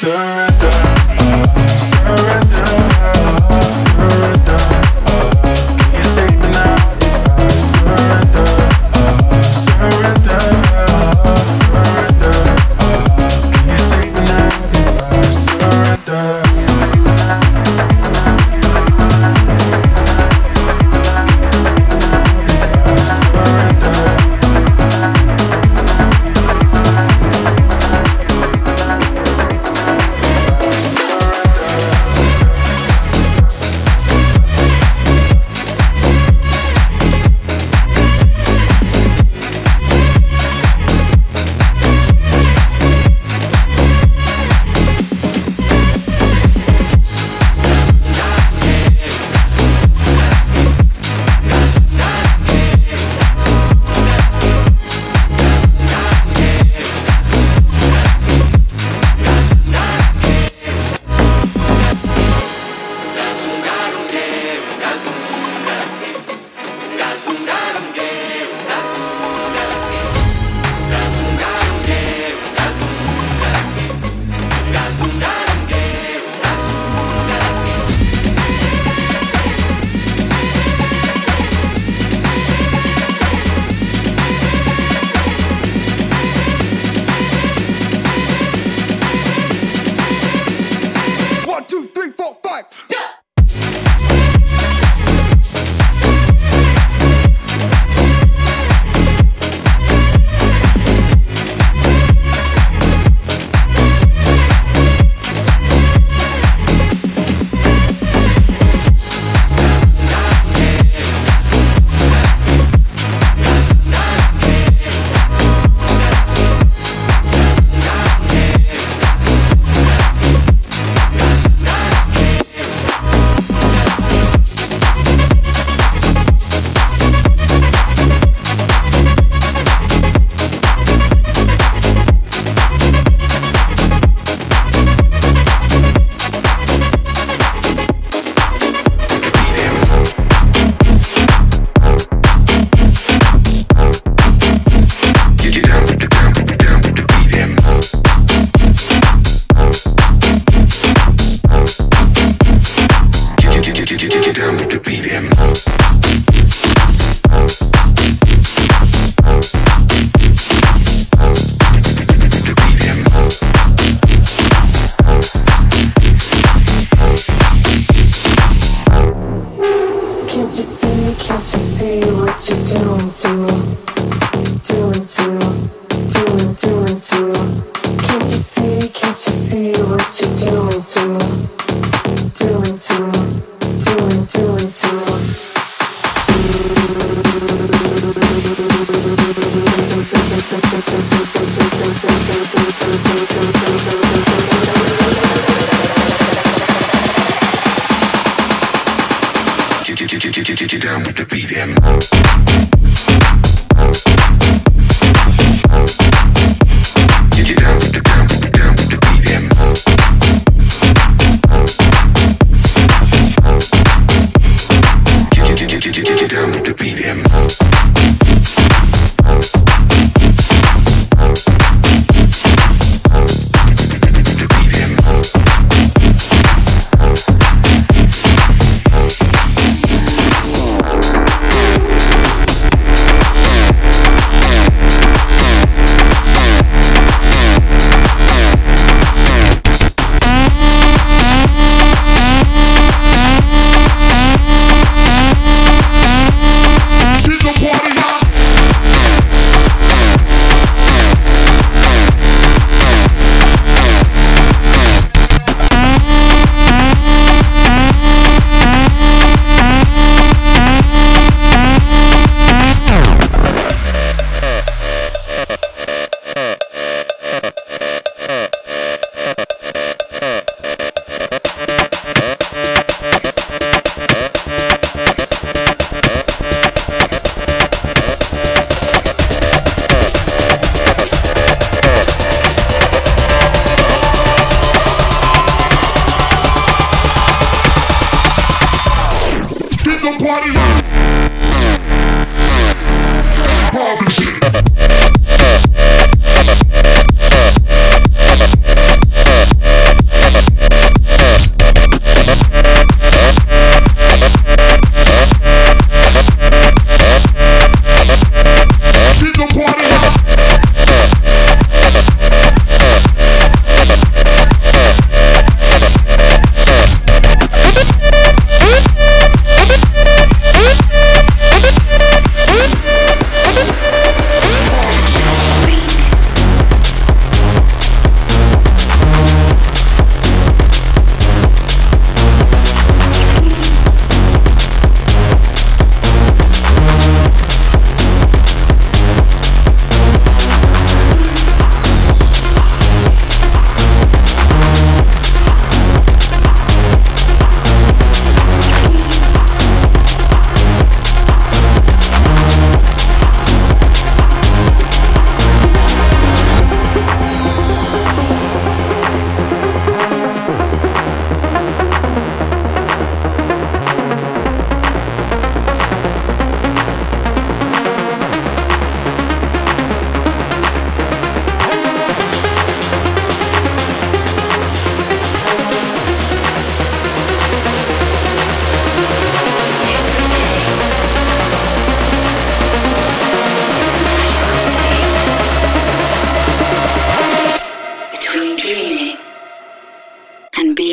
surround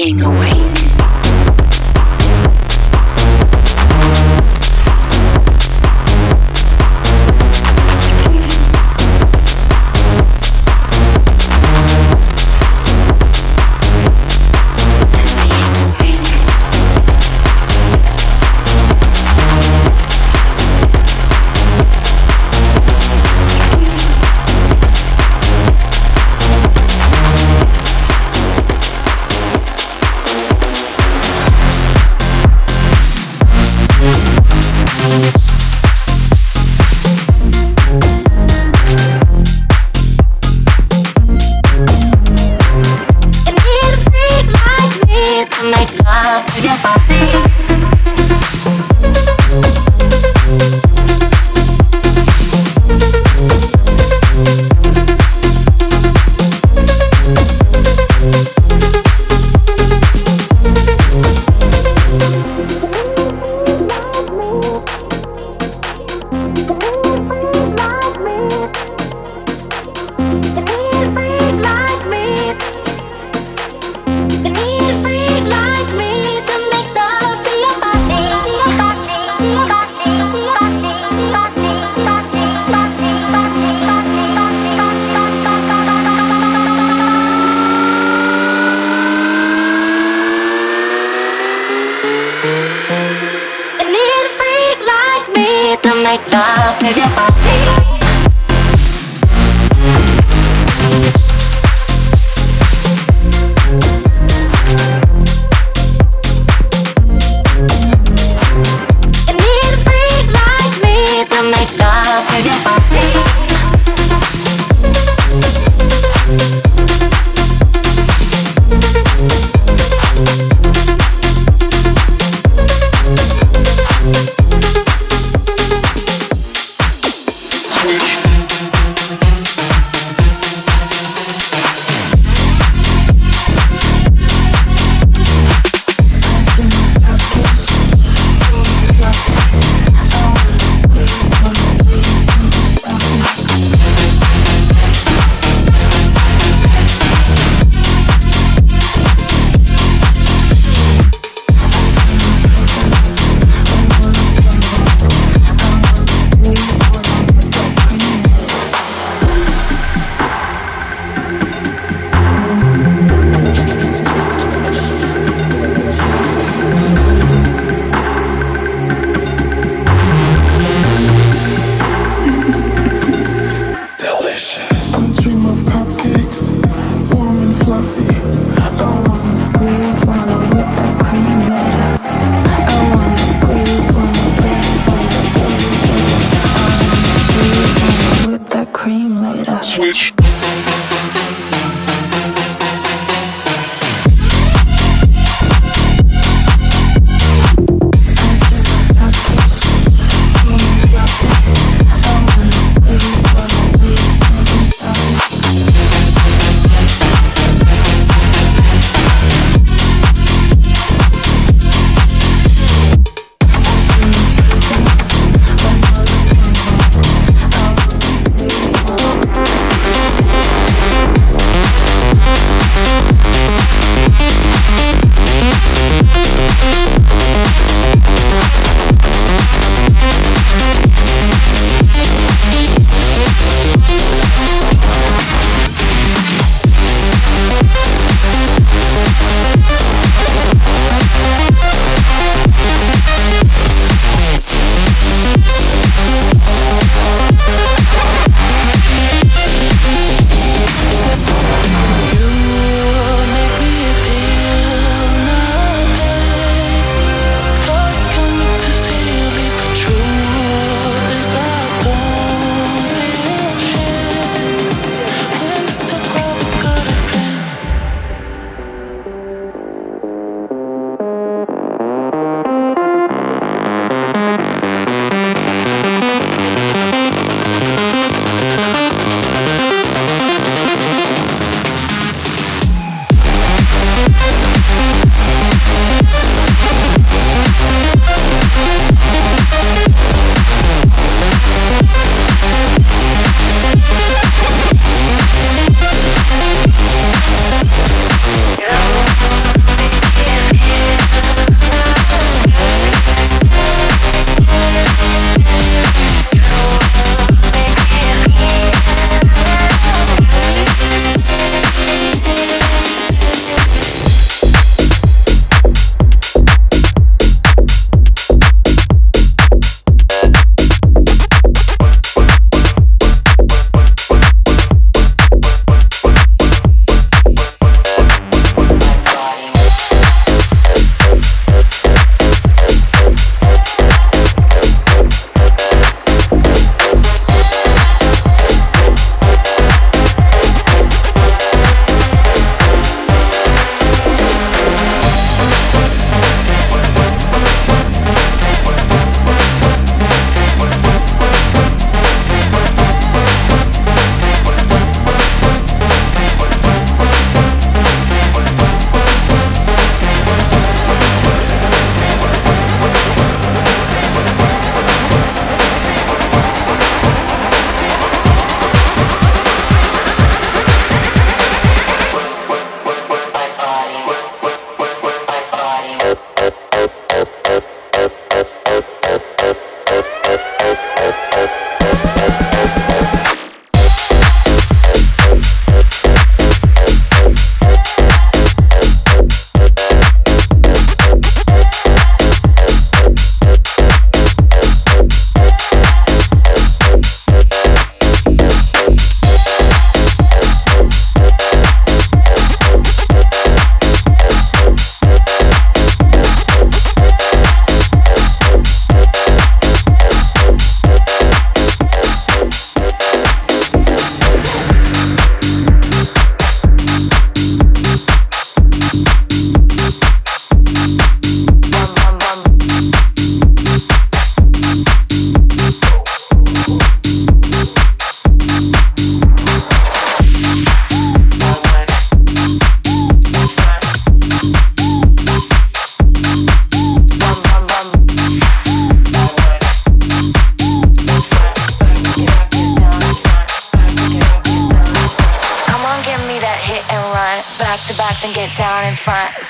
being awake. to get my feet.